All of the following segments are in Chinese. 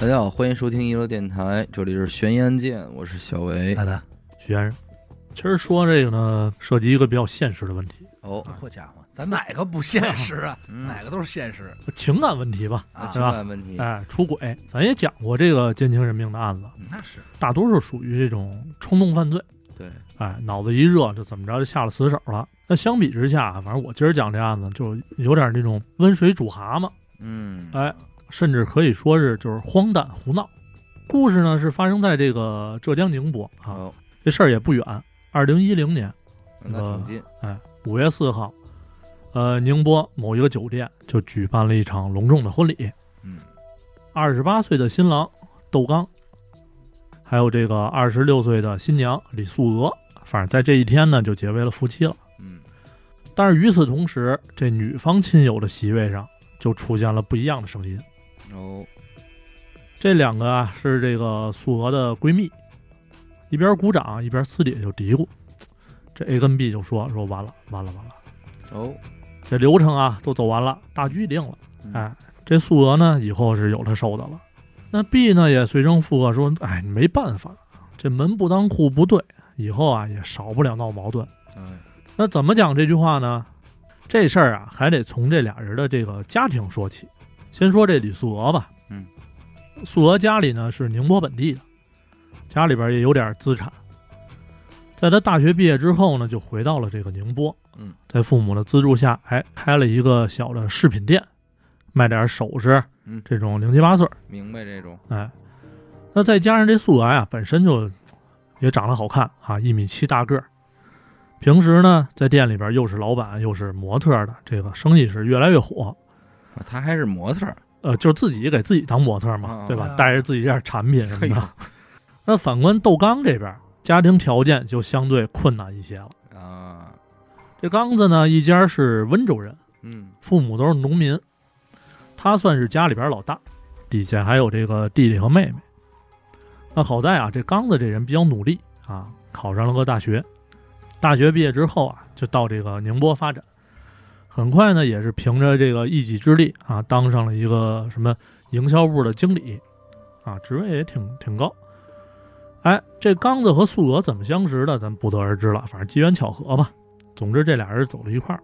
大家好，欢迎收听一楼电台，这里是悬疑案件，我是小维。好的，徐先生，其实说这个呢，涉及一个比较现实的问题，哦，好家伙，咱哪个不现实啊？嗯。哪个都是现实。情感问题吧，啊情对吧感问题，哎，出轨，咱也讲过这个奸情人命的案子，那是。大多数属于这种冲动犯罪，对，哎，脑子一热就怎么着就下了死手了。那相比之下，反正我今儿讲这案子就有点那种温水煮蛤蟆，嗯，哎，甚至可以说是就是荒诞胡闹。故事呢是发生在这个浙江宁波啊，好，这事儿也不远，二零一零年，那挺近，哎，五月四号，呃，宁波某一个酒店就举办了一场隆重的婚礼。嗯，二十八岁的新郎窦刚，还有这个二十六岁的新娘李素娥，反正在这一天呢就结为了夫妻了。嗯，但是与此同时，这女方亲友的席位上就出现了不一样的声音。哦，这两个啊是这个素娥的闺蜜，一边鼓掌一边私底下就嘀咕。这 A 跟 B 就说说完了完了完了。哦，这流程啊都走完了，大局已定了。嗯哎，这素娥呢以后是有他受的了。那 B 呢也随声附和说：“哎，没办法，这门不当户不对，以后啊也少不了闹矛盾。哎，那怎么讲这句话呢？这事儿啊还得从这俩人的这个家庭说起。先说这李素娥吧。嗯，素娥家里呢是宁波本地的，家里边也有点资产。在他大学毕业之后呢，就回到了这个宁波。嗯，在父母的资助下，哎，开了一个小的饰品店，卖点首饰，嗯这种零七八碎儿。明白这种，哎，那再加上这素娥啊，本身就也长得好看啊，一米七大个儿。平时呢，在店里边又是老板又是模特的，这个生意是越来越火。啊他还是模特儿，呃，就是自己给自己当模特嘛啊，对吧啊？带着自己这点产品什么的。那反观窦刚这边，家庭条件就相对困难一些了。啊，这刚子呢，一家是温州人，嗯，父母都是农民，他算是家里边老大，底下还有这个弟弟和妹妹。那好在啊，这刚子这人比较努力啊，考上了个大学。大学毕业之后啊，就到这个宁波发展，很快呢，也是凭着这个一己之力啊，当上了一个什么营销部的经理，啊，职位也挺挺高。哎，这刚子和素娥怎么相识的，咱不得而知了，反正机缘巧合吧。总之，这俩人走到一块儿，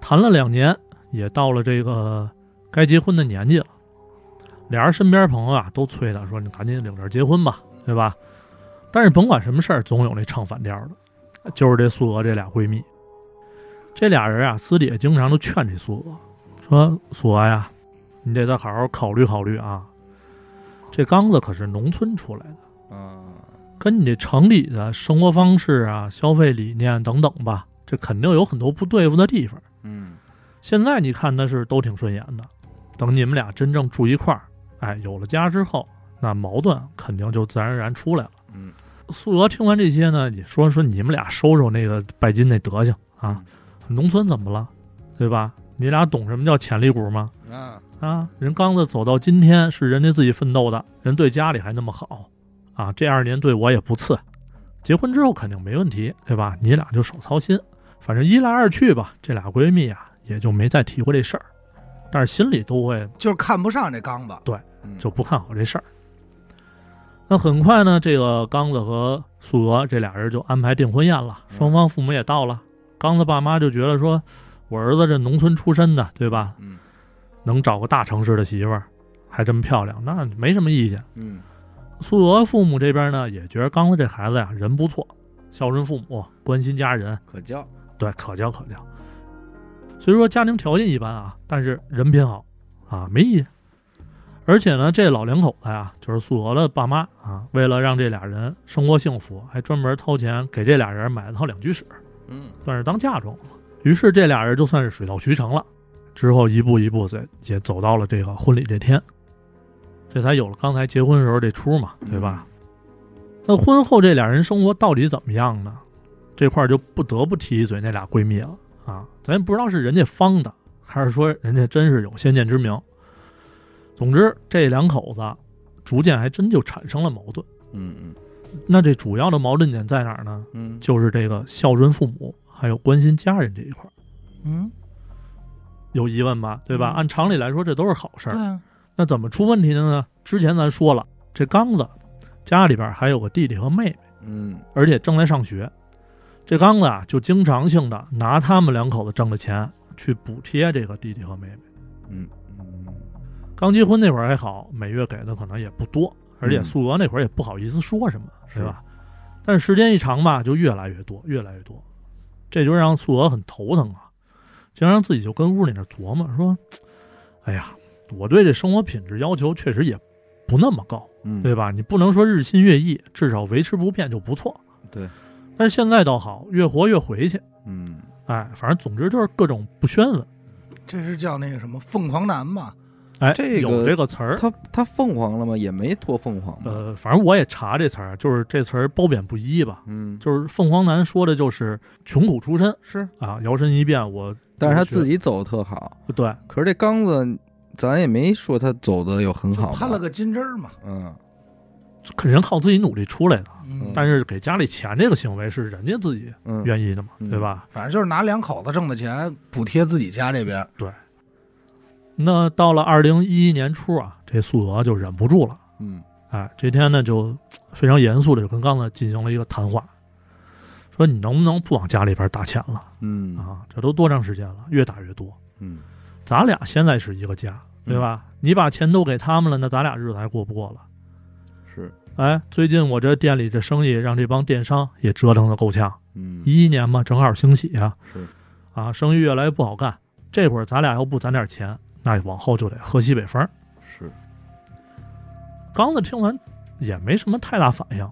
谈了两年，也到了这个该结婚的年纪了。俩人身边朋友啊都催他说：“你赶紧领证结婚吧，对吧？”但是甭管什么事儿，总有那唱反调的，就是这素娥这俩闺蜜。这俩人啊，私底下经常都劝这素娥，说：“素娥呀，你得再好好考虑考虑啊。这刚子可是农村出来的。”啊，跟你这城里的生活方式啊、消费理念等等吧，这肯定有很多不对付的地方。嗯，现在你看他是都挺顺眼的，等你们俩真正住一块儿，哎，有了家之后，那矛盾肯定就自然而然出来了。嗯，素娥听完这些呢，也说说你们俩收收那个拜金那德行啊，农村怎么了，对吧？你俩懂什么叫潜力股吗？啊，啊，人刚子走到今天是人家自己奋斗的，人对家里还那么好，啊，这二年对我也不次，结婚之后肯定没问题，对吧？你俩就少操心，反正一来二去吧，这俩闺蜜啊也就没再提过这事儿，但是心里都会就是看不上这刚子，对就不看好这事儿。那很快呢，这个刚子和素娥这俩人就安排订婚宴了，双方父母也到了。刚子爸妈就觉得说，我儿子这农村出身的，对吧？嗯能找个大城市的媳妇儿，还这么漂亮，那没什么意见。嗯素娥父母这边呢，也觉得刚子这孩子呀人不错，孝顺父母，关心家人，可教，对，可教可教。虽说家庭条件一般啊，但是人品好啊，没意见。而且呢，这老两口子呀，就是素娥的爸妈啊，为了让这俩人生活幸福，还专门掏钱给这俩人买了套两居室，嗯算是当嫁妆了。于是这俩人就算是水到渠成了。之后一步一步在也走到了这个婚礼这天，这才有了刚才结婚时候这出嘛，对吧？那婚后这俩人生活到底怎么样呢？这块儿就不得不提一嘴那俩闺蜜了啊！咱也不知道是人家方的，还是说人家真是有先见之明。总之，这两口子逐渐还真就产生了矛盾。嗯嗯那这主要的矛盾点在哪儿呢？嗯，就是这个孝顺父母，还有关心家人这一块儿。嗯，有疑问吧？对吧？嗯按常理来说，这都是好事儿。对啊，那怎么出问题的呢？之前咱说了，这刚子家里边还有个弟弟和妹妹，嗯而且正在上学。这刚子啊，就经常性的拿他们两口子挣的钱去补贴这个弟弟和妹妹。嗯嗯刚结婚那会儿还好，每月给的可能也不多，而且嗯素娥那会儿也不好意思说什么，是吧？但是时间一长吧，就越来越多，越来越多，这就让素娥很头疼啊，经常自己就跟屋里那琢磨说：“哎呀，我对这生活品质要求确实也不那么高，嗯，对吧？你不能说日新月异，至少维持不变就不错。对，但是现在倒好，越活越回去，嗯哎，反正总之就是各种不宣稳，这是叫那个什么凤凰男吧？哎，这个有这个词儿。他他凤凰了吗？也没多凤凰吧。呃，反正我也查这词儿，就是这词儿褒贬不一吧。嗯，就是凤凰男说的就是穷苦出身是，啊，摇身一变我，但是他自己走的特好。对，可是这刚子，咱也没说他走的有很好攀了个金枝儿嘛。嗯肯定靠自己努力出来的。嗯，但是给家里钱这个行为是人家自己嗯，愿意的嘛，嗯对吧？反正就是拿两口子挣的钱补贴自己家这边。那到了二零一一年初啊，这素娥就忍不住了，嗯哎，这天呢就非常严肃的就跟刚子进行了一个谈话，说你能不能不往家里边打钱了嗯啊？这都多长时间了，越打越多。嗯咱俩现在是一个家，对吧？你把钱都给他们了，那咱俩日子还过不过了？是，哎，最近我这店里这生意让这帮电商也折腾的够呛。嗯一一年嘛，正好兴起啊、是，啊，生意越来越不好干。这会儿咱俩要不攒点钱，那往后就得喝西北风。是，刚子听完也没什么太大反应，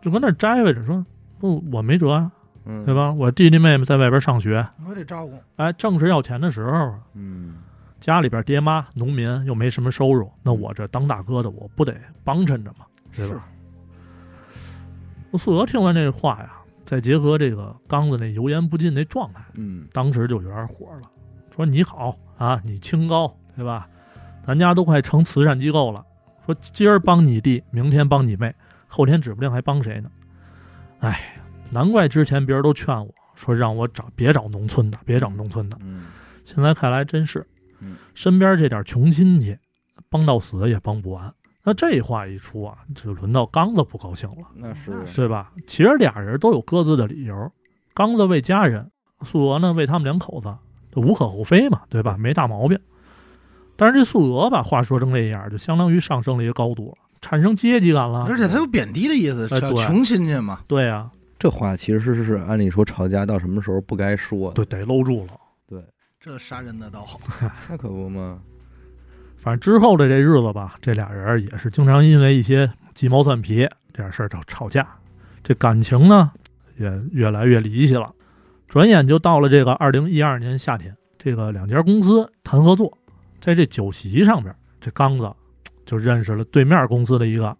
就跟那儿摘呗着说：“不，我没辙啊，嗯对？吧？我弟弟妹妹在外边上学，我得照顾。哎，正是要钱的时候，嗯家里边爹妈农民又没什么收入，那我这当大哥的，我不得帮衬着吗？是吧？我素娥听完这话呀，再结合这个刚子那油盐不进那状态，嗯当时就有点火了，说你好啊，你清高，对吧？咱家都快成慈善机构了，说今儿帮你弟，明天帮你妹，后天指不定还帮谁呢。哎，难怪之前别人都劝我说让我找别找农村的，别找农村的。嗯现在看来真是嗯，身边这点穷亲戚，帮到死也帮不完。那这话一出啊，就轮到刚子不高兴了，那是是对吧？其实俩人都有各自的理由，刚子为家人，素娥呢为他们两口子，这无可厚非嘛，对吧？没大毛病。但是这素娥把话说成这样，就相当于上升了一个高度了，产生阶级感了。而且他有贬低的意思，叫穷亲戚嘛。对呀、这话其实是按理说吵架到什么时候不该说的，对，得搂住了。对这杀人的刀，那可不嘛。反正之后的这日子吧，这俩人也是经常因为一些鸡毛蒜皮这点事儿吵吵架，这感情呢也越来越离奇了。转眼就到了这个二零一二年夏天，这个两家公司谈合作，在这酒席上边，这刚子就认识了对面公司的一个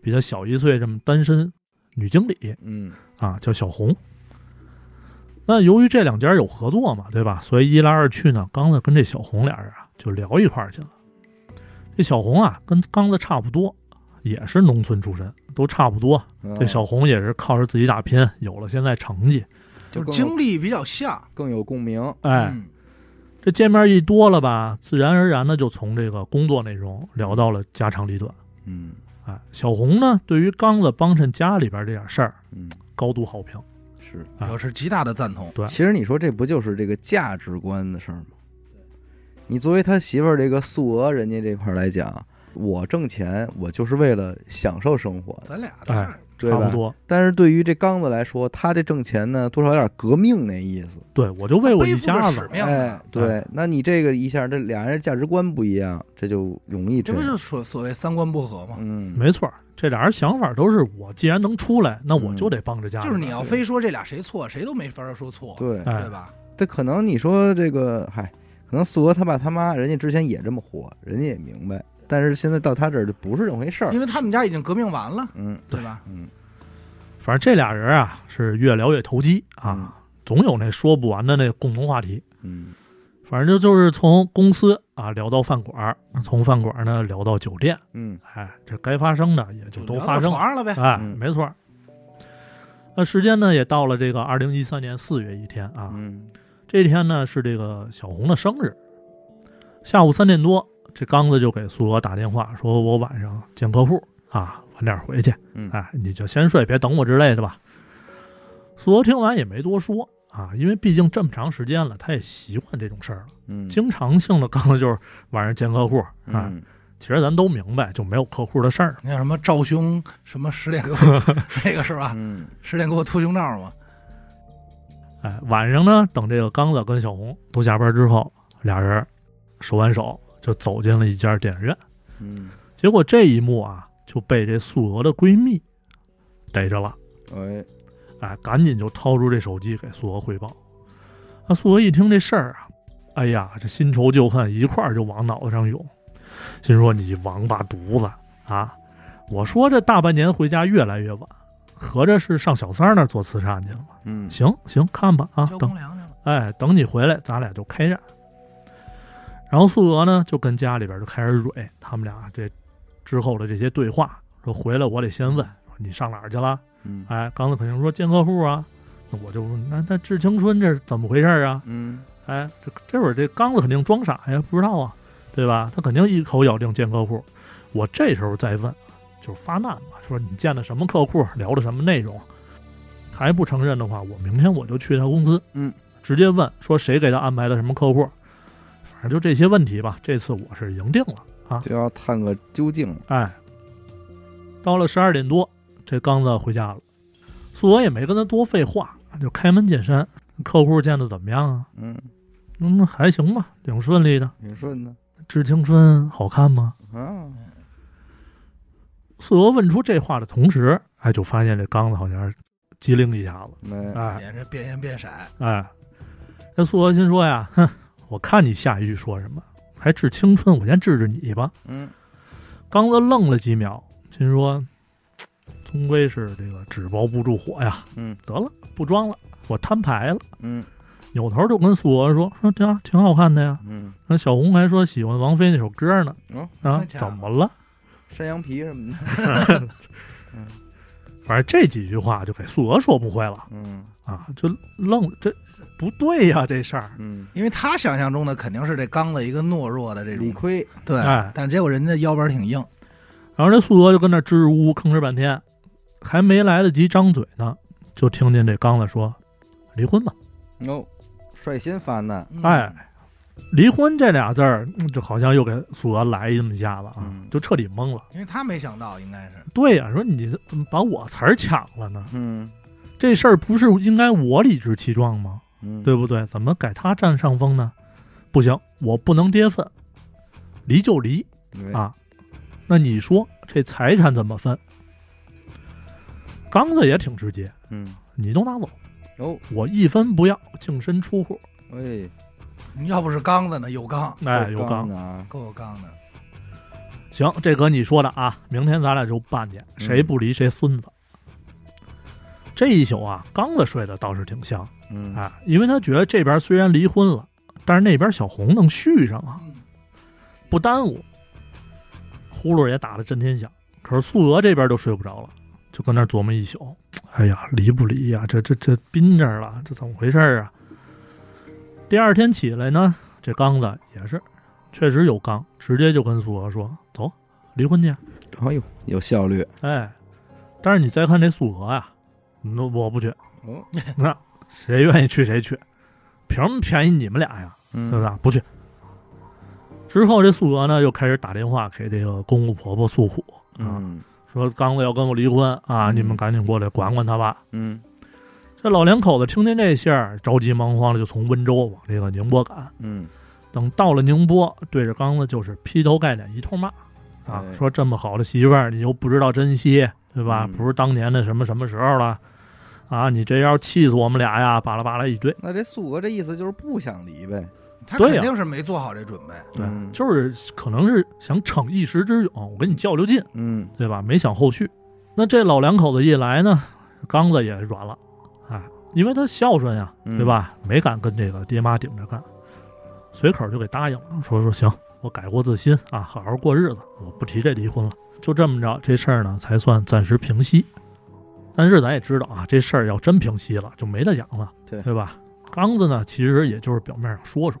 比他小一岁这么单身女经理嗯啊，叫小红。那由于这两家有合作嘛，对吧？所以一来二去呢，刚子跟这小红俩人啊就聊一块儿去了。这小红啊，跟刚子差不多，也是农村出身，都差不多。哦这小红也是靠着自己打拼，有了现在成绩。就是经历比较像。更有共鸣。哎，嗯这见面一多了吧，自然而然的就从这个工作内容聊到了家长里短。嗯哎，小红呢，对于刚子帮衬家里边这点事儿，嗯，高度好评。是。啊表示极大的赞同。对其实你说这不就是这个价值观的事儿吗？你作为他媳妇儿这个素娥人家这块儿来讲，我挣钱我就是为了享受生活，咱俩的事儿，对吧？差不多。但是对于这刚子来说，他这挣钱呢，多少有点革命那意思。对，我就为我一家子。使命哎啊，对，那你这个一下，这俩人价值观不一样，这就容易这不就是所所谓三观不合吗？嗯，没错，这俩人想法都是我既然能出来，那我嗯就得帮着家。就是你要非说这俩谁错，谁都没法说错，对，哎对吧？这可能你说这个，嗨，可能素娥他爸他妈人家之前也这么活，人家也明白，但是现在到他这儿就不是这么回事儿因。为他们家已经革命完了，嗯对吧？嗯反正这俩人啊是越聊越投机嗯啊，总有那说不完的那共同话题。嗯反正就就是从公司啊聊到饭馆，从饭馆呢聊到酒店，嗯哎，这该发生的也就都发生了。了呗。哎，嗯没错。那时间呢也到了这个二零一三年四月一天啊，嗯这天呢是这个小红的生日。下午三点多，这刚子就给苏娥打电话，说我晚上见客户啊，晚点回去，嗯哎，你就先睡，别等我之类的吧。苏娥听完也没多说啊，因为毕竟这么长时间了，他也习惯这种事儿了，嗯经常性的刚子就是晚上见客户啊。嗯其实咱都明白，就没有客户的事儿。那叫什么赵兄，什么十点给我 那个是吧？嗯十点给我脱胸罩嘛。哎，晚上呢，等这个刚子跟小红都下班之后，俩人手挽手就走进了一家电影院。嗯，结果这一幕啊，就被这素娥的闺蜜逮着了。哎，哎，赶紧就掏出这手机给素娥汇报。那素娥一听这事儿啊，哎呀，这新仇旧恨一块儿就往脑子上涌，心说你王八犊子啊！我说这大半年回家越来越晚，合着是上小三儿那儿做慈善去了？嗯行行，看吧啊，等。哎，等你回来，咱俩就开战。然后素娥呢，就跟家里边就开始蕊他们俩这之后的这些对话，说回来我得先问，说你上哪儿去了？嗯哎，刚子肯定说见客户啊，那我就问，那那致青春这是怎么回事啊？嗯哎，这这会儿这刚子肯定装傻呀，不知道啊，对吧？他肯定一口咬定见客户。我这时候再问，就是发难嘛，说你见的什么客户，聊的什么内容，还不承认的话，我明天我就去他公司，嗯，直接问说谁给他安排的什么客户，反正就这些问题吧。这次我是赢定了啊！就要探个究竟了。哎，到了十二点多，这刚子回家了，素娥也没跟他多废话，就开门见山，客户见的怎么样啊？嗯，嗯，还行吧，挺顺利的。挺顺的致青春好看吗？啊。素娥问出这话的同时，哎，就发现这刚子好像是机灵一下子，没，哎也是变颜变色。哎，这素娥心说呀，哼，我看你下一句说什么，还治青春，我先治治你吧。嗯刚子愣了几秒，心说，终归是这个纸包不住火呀，嗯得了，不装了，我摊牌了。嗯扭头就跟素娥说，说对啊，挺好看的呀。嗯，那小红还说喜欢王菲那首歌呢，哦，啊怎么了？山羊皮什么的。反正这几句话就给素娥说不会了嗯啊，就愣这不对呀、这事儿。嗯，因为他想象中的肯定是这刚子一个懦弱的这种，理亏。对哎，但结果人家腰板挺硬，然后这素娥就跟那支支吾吾吭哧半天，还没来得及张嘴呢，就听见这刚子说：“离婚吧。哦，率先翻难。嗯哎，离婚这俩字儿，嗯就好像又给素娥来这么一下子啊，嗯就彻底懵了。因为他没想到应该是，对呀、说你怎么把我词儿抢了呢？嗯这事儿不是应该我理直气壮吗？嗯，对不对？怎么改他占上风呢？不行，我不能跌份，离就离啊。那你说这财产怎么分？刚子也挺直接，嗯你都拿走，哦，我一分不要，净身出户。哎，要不是刚子呢，有刚，哎，有刚的啊。够有刚的。行，这搁你说的啊，明天咱俩就办去，谁不离谁孙子。这一宿啊，刚子睡得倒是挺香嗯啊，因为他觉得这边虽然离婚了，但是那边小红能续上啊，不耽误。呼噜也打得震天响，可是素娥这边就睡不着了，就跟那琢磨一宿。哎呀，离不离呀、这这这憋着了，这怎么回事啊？第二天起来呢，这刚子也是，确实有刚，直接就跟素娥说：“走，离婚去。哎呦，有效率。”哎，但是你再看这素娥呀，那我不去，哦，那谁愿意去谁去，凭什么便宜你们俩呀？是不是？不去。之后，这素娥呢又开始打电话给这个公公婆婆诉苦啊，嗯说刚子要跟我离婚啊，嗯你们赶紧过来管管他吧。嗯这老两口子听见这信儿，着急忙慌的就从温州往这个宁波赶。嗯等到了宁波，对着刚子就是劈头盖脸一通骂啊，哎说这么好的媳妇儿你又不知道珍惜，对吧？嗯不是当年的什么什么时候了啊？你这要气死我们俩呀！巴拉巴拉一堆。那这素娥这意思就是不想离呗。他肯定是没做好这准备。对，嗯就是可能是想逞一时之勇，我跟你较较劲，嗯对吧？没想后续。那这老两口子一来呢，刚子也软了，哎，因为他孝顺呀，嗯对吧？没敢跟这个爹妈顶着干，随口就给答应了，说说行，我改过自新啊，好好过日子，我不提这离婚了。就这么着，这事儿呢才算暂时平息。但是咱也知道啊，这事儿要真平息了，就没得讲了，对对吧？刚子呢，其实也就是表面上说说，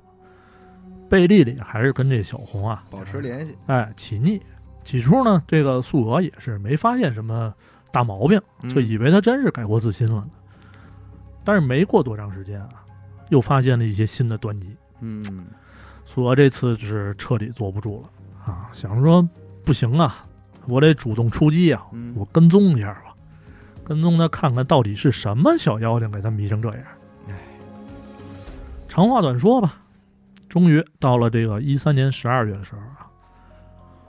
背地里还是跟这小红啊保持联系，哎起腻。起初呢，这个素娥也是没发现什么大毛病，就以为他真是改过自新了呢。但是没过多长时间啊，又发现了一些新的端倪。嗯素娥这次是彻底坐不住了啊，想说不行啊，我得主动出击啊，嗯我跟踪一下吧，跟踪他看看到底是什么小妖精给他迷成这样。唉，长话短说吧，终于到了这个一三年十二月的时候啊，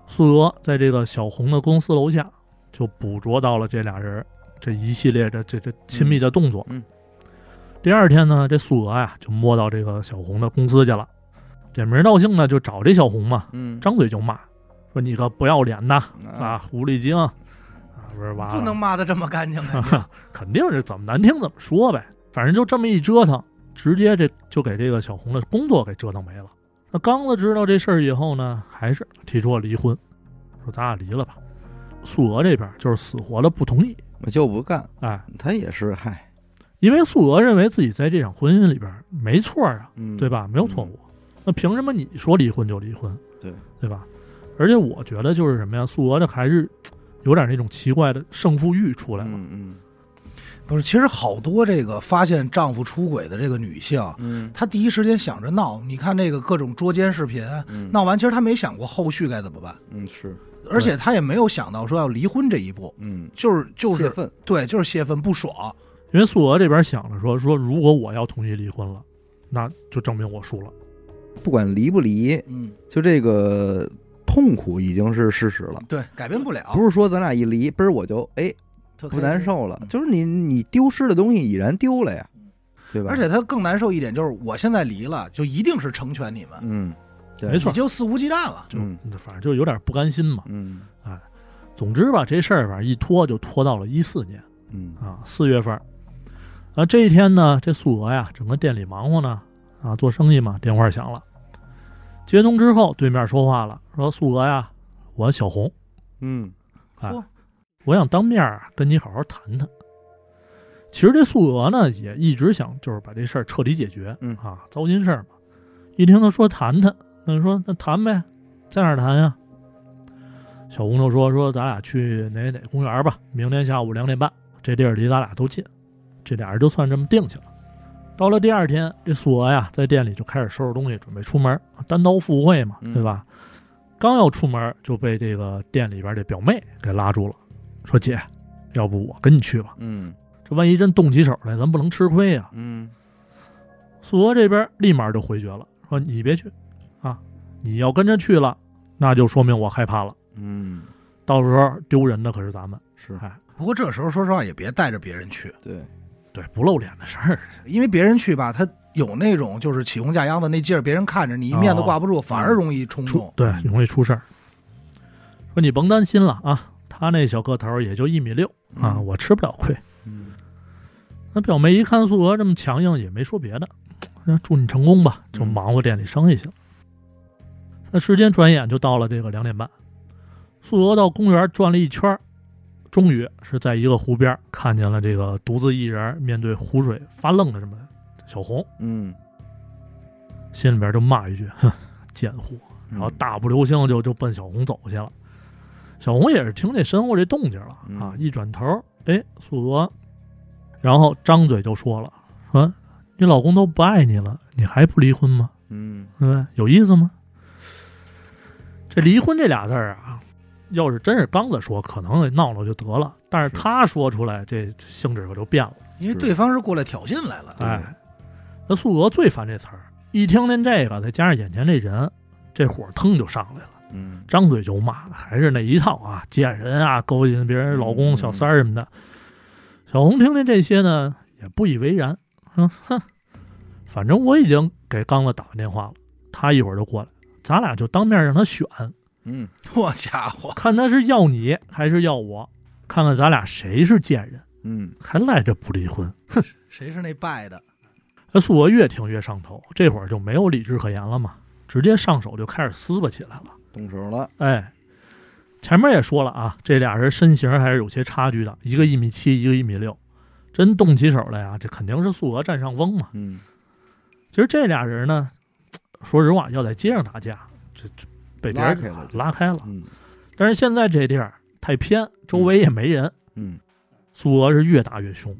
素娥在这个小红的公司楼下就捕捉到了这俩人这一系列的这这亲密的动作。嗯。嗯第二天呢，这素娥呀就摸到这个小红的公司去了，点名道姓呢就找这小红嘛，嗯。张嘴就骂，说你个不要脸的啊，啊狐狸精啊，不是完了，不能骂的这么干净，啊 肯定是怎么难听怎么说呗，反正就这么一折腾，直接这就给这个小红的工作给折腾没了。那刚子知道这事儿以后呢，还是提出了离婚，说咱俩离了吧。素娥这边就是死活的不同意，我就不干，哎，他也是嗨，因为素娥认为自己在这场婚姻里边没错啊，嗯，对吧？没有错误，那凭什么你说离婚就离婚？对对吧？而且我觉得就是什么呀，素娥这还是有点那种奇怪的胜负欲出来了。嗯嗯不是。其实好多这个发现丈夫出轨的这个女性，嗯她第一时间想着闹。你看那个各种捉奸视频，嗯，闹完，其实她没想过后续该怎么办，嗯是，而且她也没有想到说要离婚这一步，嗯就是就是泄愤，对，就是泄愤不爽。因为素娥这边想着说说，如果我要同意离婚了，那就证明我输了。不管离不离，嗯，就这个痛苦已经是事实了。对，改变不了，不是说咱俩一离，嘣儿我就哎不特难受了，嗯。就是你你丢失的东西已然丢了呀，对吧？而且他更难受一点就是，我现在离了，就一定是成全你们，嗯，没错。你就肆无忌惮了。就、嗯反正就有点不甘心嘛。嗯。哎总之吧，这事儿反正一拖就拖到了一四年。嗯。啊四月份儿。啊，这一天呢，这素娥呀，整个店里忙活呢，啊，做生意嘛，电话响了，接通之后，对面说话了，说素娥呀，我小红，嗯哎，我想当面啊跟你好好谈谈。其实这素娥呢也一直想就是把这事儿彻底解决，嗯啊，糟心事儿嘛。一听他说谈谈，那就说那谈呗，在哪儿谈呀？小红就说说咱俩去哪哪公园吧，明天下午两点半，这地儿离咱俩都近，这俩人就算这么定下了。到了第二天，这素娥呀在店里就开始收拾东西，准备出门，单刀赴会嘛，嗯对吧？刚要出门，就被这个店里边这表妹给拉住了，说：“姐，要不我跟你去吧？嗯这万一真动起手来，咱不能吃亏呀、嗯素娥这边立马就回绝了，说：“你别去，啊，你要跟着去了，那就说明我害怕了，嗯，到时候丢人的可是咱们。是哎，不过这时候说实话，也别带着别人去，对，对，不露脸的事儿，因为别人去吧，他有那种就是起哄架秧子那劲儿，别人看着你面子挂不住，反而容易冲动。对容易出事儿。说你甭担心了啊，他那小个头儿也就一米六啊，嗯我吃不了亏。嗯那表妹一看素娥这么强硬，也没说别的，那祝你成功吧，就嗯忙活店里生意去了。那时间转眼就到了这个两点半，素娥到公园转了一圈儿，终于是在一个湖边看见了这个独自一人面对湖水发愣的这么小红，嗯，心里边就骂一句：“ 哼，贱货！”然然后大步流星就就奔小红走去了。小红也是听这身后这动静了啊，嗯一转头，哎，素娥，然后张嘴就说了：“说你老公都不爱你了，你还不离婚吗？嗯对不对？有意思吗？”这离婚这俩字儿啊，要是真是刚子说，可能闹闹就得了，但是是他说出来，这性质可就变了。因为对方是过来挑衅来了。对哎，那素娥最烦这词儿，一听见这个，再加上眼前这人，这火腾就上来了。嗯张嘴就骂，还是那一套啊，贱人啊，勾引别人老公、嗯小三儿什么的。小红听见这些呢，也不以为然，哼：“哼，反正我已经给刚子打完电话了，他一会儿就过来，咱俩就当面让他选，嗯 好家伙，看他是要你还是要我，看看咱俩谁是贱人，嗯还赖着不离婚。”哼谁是那败的？那素娥越听越上头，这会儿就没有理智可言了嘛，直接上手就开始撕巴起来了。动手了，哎，前面也说了啊，这俩人身形还是有些差距的，一个一米七，一个一米六，真动起手来呀，这肯定是素娥占上风嘛。嗯其实这俩人呢，说实话，要在街上打架，这这被别人拉开了拉开了。嗯但是现在这地儿太偏，周围也没人，嗯苏俄是越打越凶。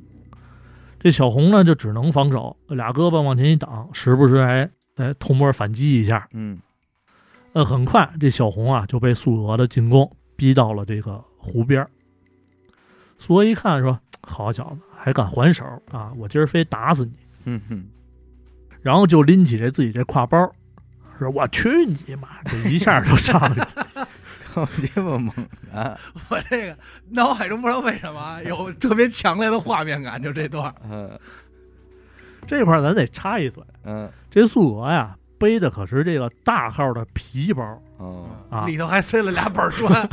这小红呢，就只能防守，俩胳膊往前一挡，时不时还哎偷摸反击一下。嗯呃，很快这小红啊就被苏俄的进攻逼到了这个湖边儿。苏俄一看说：“好小子，还敢还手啊！我今儿非打死你！”嗯哼，然后就拎起这自己这挎包，说：“我去你妈！”这一下就上去了。好鸡巴猛啊！我这个脑海中不知道为什么有特别强烈的画面感，就这段。嗯这块儿咱得插一嘴，嗯这苏娥呀背的可是这个大号的皮包哦，啊，里头还塞了俩板砖，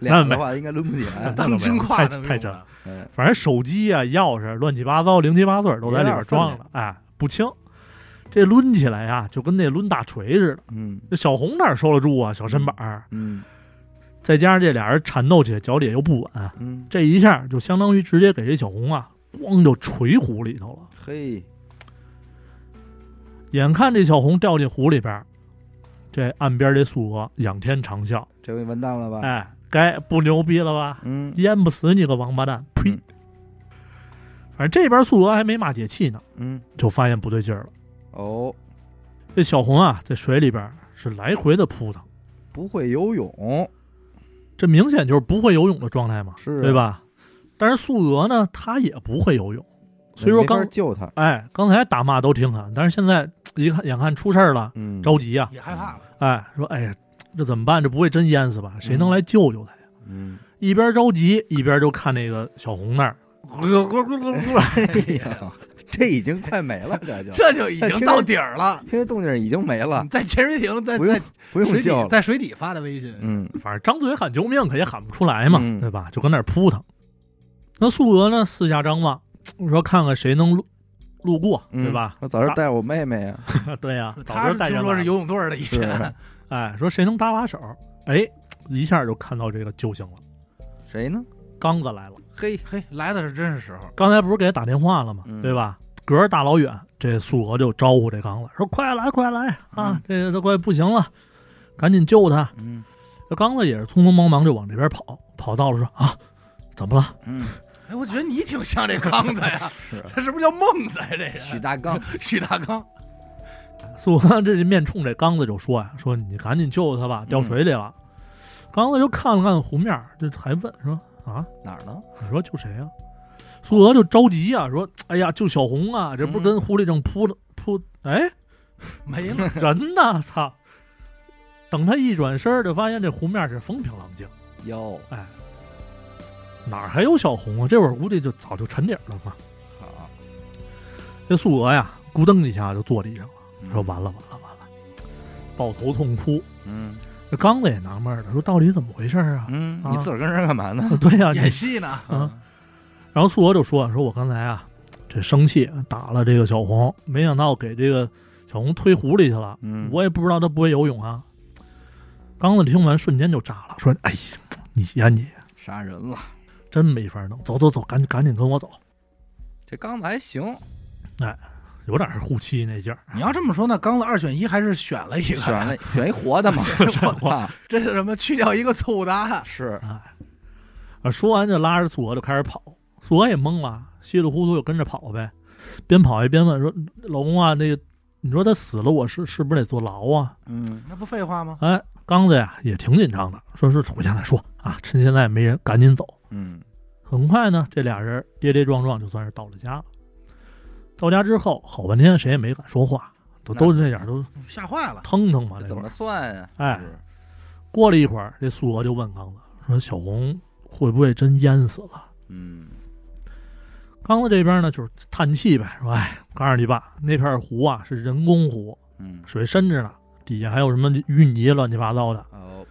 俩的话应该抡不起来。当军挎太的太真了。嗯反正手机啊、钥匙、乱七八糟、零七八碎都在里边装有了，哎，不轻。这抡起来呀，就跟那抡大锤似的。嗯这小红哪受得住啊？小身板儿，嗯再加上这俩人缠斗起来，脚底下又不稳，嗯，这一下就相当于直接给这小红啊，咣就锤湖里头了。嘿，眼看这小红掉进湖里边儿，这岸边这素娥仰天长啸，这回完蛋了吧？哎，该不牛逼了吧？嗯淹不死你个王八蛋！呸！嗯反正这边素娥还没骂解气呢，嗯就发现不对劲儿了。哦，这小红啊，在水里边是来回的扑腾，不会游泳这明显就是不会游泳的状态嘛，是啊对吧？但是素娥呢，她也不会游泳，所以说刚救她。哎，刚才打骂都挺狠，但是现在一看眼看出事儿了，嗯，着急啊，也害怕了。哎，说哎呀，这怎么办？这不会真淹死吧？谁能来救救她呀？嗯，一边着急，一边就看那个小红那儿，哎呀，这已经快没了，这就这就已经到底儿了。听这动静已经没了，在潜水艇，在不用在水底，不用救。在水底发的微信。嗯反正张嘴喊救命，可也喊不出来嘛，嗯对吧？就跟那儿扑腾。那素娥呢，四下张望，说看看谁能路路过，嗯，对吧？我早知带我妹妹呀。对呀、早他是听说是游泳队的，以前哎，说谁能搭把手？哎，一下就看到这个救星了，谁呢？刚子来了。嘿，嘿，来的是真是时候。刚才不是给他打电话了吗？嗯对吧？隔着大老远，这苏娥就招呼这刚子说：“快来，快来啊！嗯这都快不行了，赶紧救他。嗯”这刚子也是匆匆忙忙就往这边跑，跑到了说：“啊，怎么了？嗯，哎，我觉得你挺像这刚子呀，是他是不是叫孟子呀？这人许大刚。许大刚，苏娥这面冲这刚子就说呀：“说你赶紧救他吧，掉水里了。刚子就看了看湖面，就还问说：“啊，哪儿呢？你说救谁呀、苏俄就着急啊，说：“哎呀，救小红啊！这不跟狐狸正扑了扑？哎，没了。人呢？操！等他一转身儿，就发现这湖面是风平浪静，哟，哎，哪儿还有小红啊？这会儿估计就早就沉底儿了嘛。好，这苏俄呀，咕噔一下就坐地上了，嗯说：“完了，完了，完了！”抱头痛哭。嗯这刚子也纳闷了，说：“到底怎么回事啊嗯，啊你自个儿跟这儿干嘛呢？？” 对呀、演戏呢，啊。然后素娥就说：“说我刚才啊，这生气打了这个小红，没想到给这个小红推湖里去了。嗯，我也不知道他不会游泳啊。”刚子听完瞬间就炸了，说：“哎呀，你呀你杀人了。真没法弄，走走走，赶紧赶紧跟我走。这刚子还行，有点是护妻那劲儿。你要这么说，那刚子二选一还是选了一个，选了选一活的嘛，啊，这是什么？去掉一个错误答案。是，哎，啊，说完就拉着苏娥就开始跑，苏娥也懵了，稀里糊涂就跟着跑呗，边跑一边问说：“老公啊，那个你说他死了，我是是不是得坐牢啊嗯那不废话吗？？”哎，刚子呀也挺紧张的，说是回家再说啊，趁现在没人，赶紧走。嗯很快呢，这俩人跌跌撞撞就算是到了家了。到家之后，好半天谁也没敢说话，都那都这样都吓坏了。腾腾嘛。怎么算啊？哎过了一会儿，这苏娥就问刚子说：“小红会不会真淹死了嗯？”刚子这边呢就是叹气呗，说：“哎，告诉你吧，那片湖啊是人工湖，嗯，水深着呢，底下还有什么淤泥乱七八糟的，哦，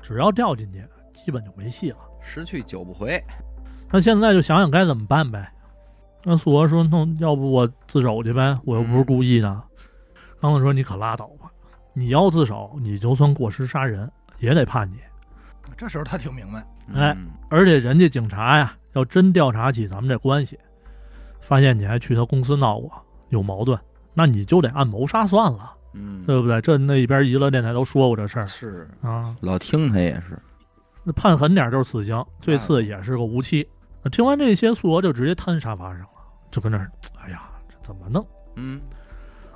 只要掉进去，基本就没戏了。失去救不回。那现在就想想该怎么办呗。”那苏俄说：“那要不我自首去呗，我又不是故意的。刚子说：“你可拉倒吧，你要自首，你就算过失杀人，也得判你。这时候他挺明白，哎嗯，而且人家警察呀，要真调查起咱们这关系，发现你还去他公司闹过，有矛盾，那你就得按谋杀算了。嗯，对不对？这那一边娱乐电台都说过这事儿是啊。老听他也是，那判狠点就是死刑，最次也是个无期。听完这些，苏俄就直接瘫沙发上了，就跟那儿，哎呀，这怎么弄？嗯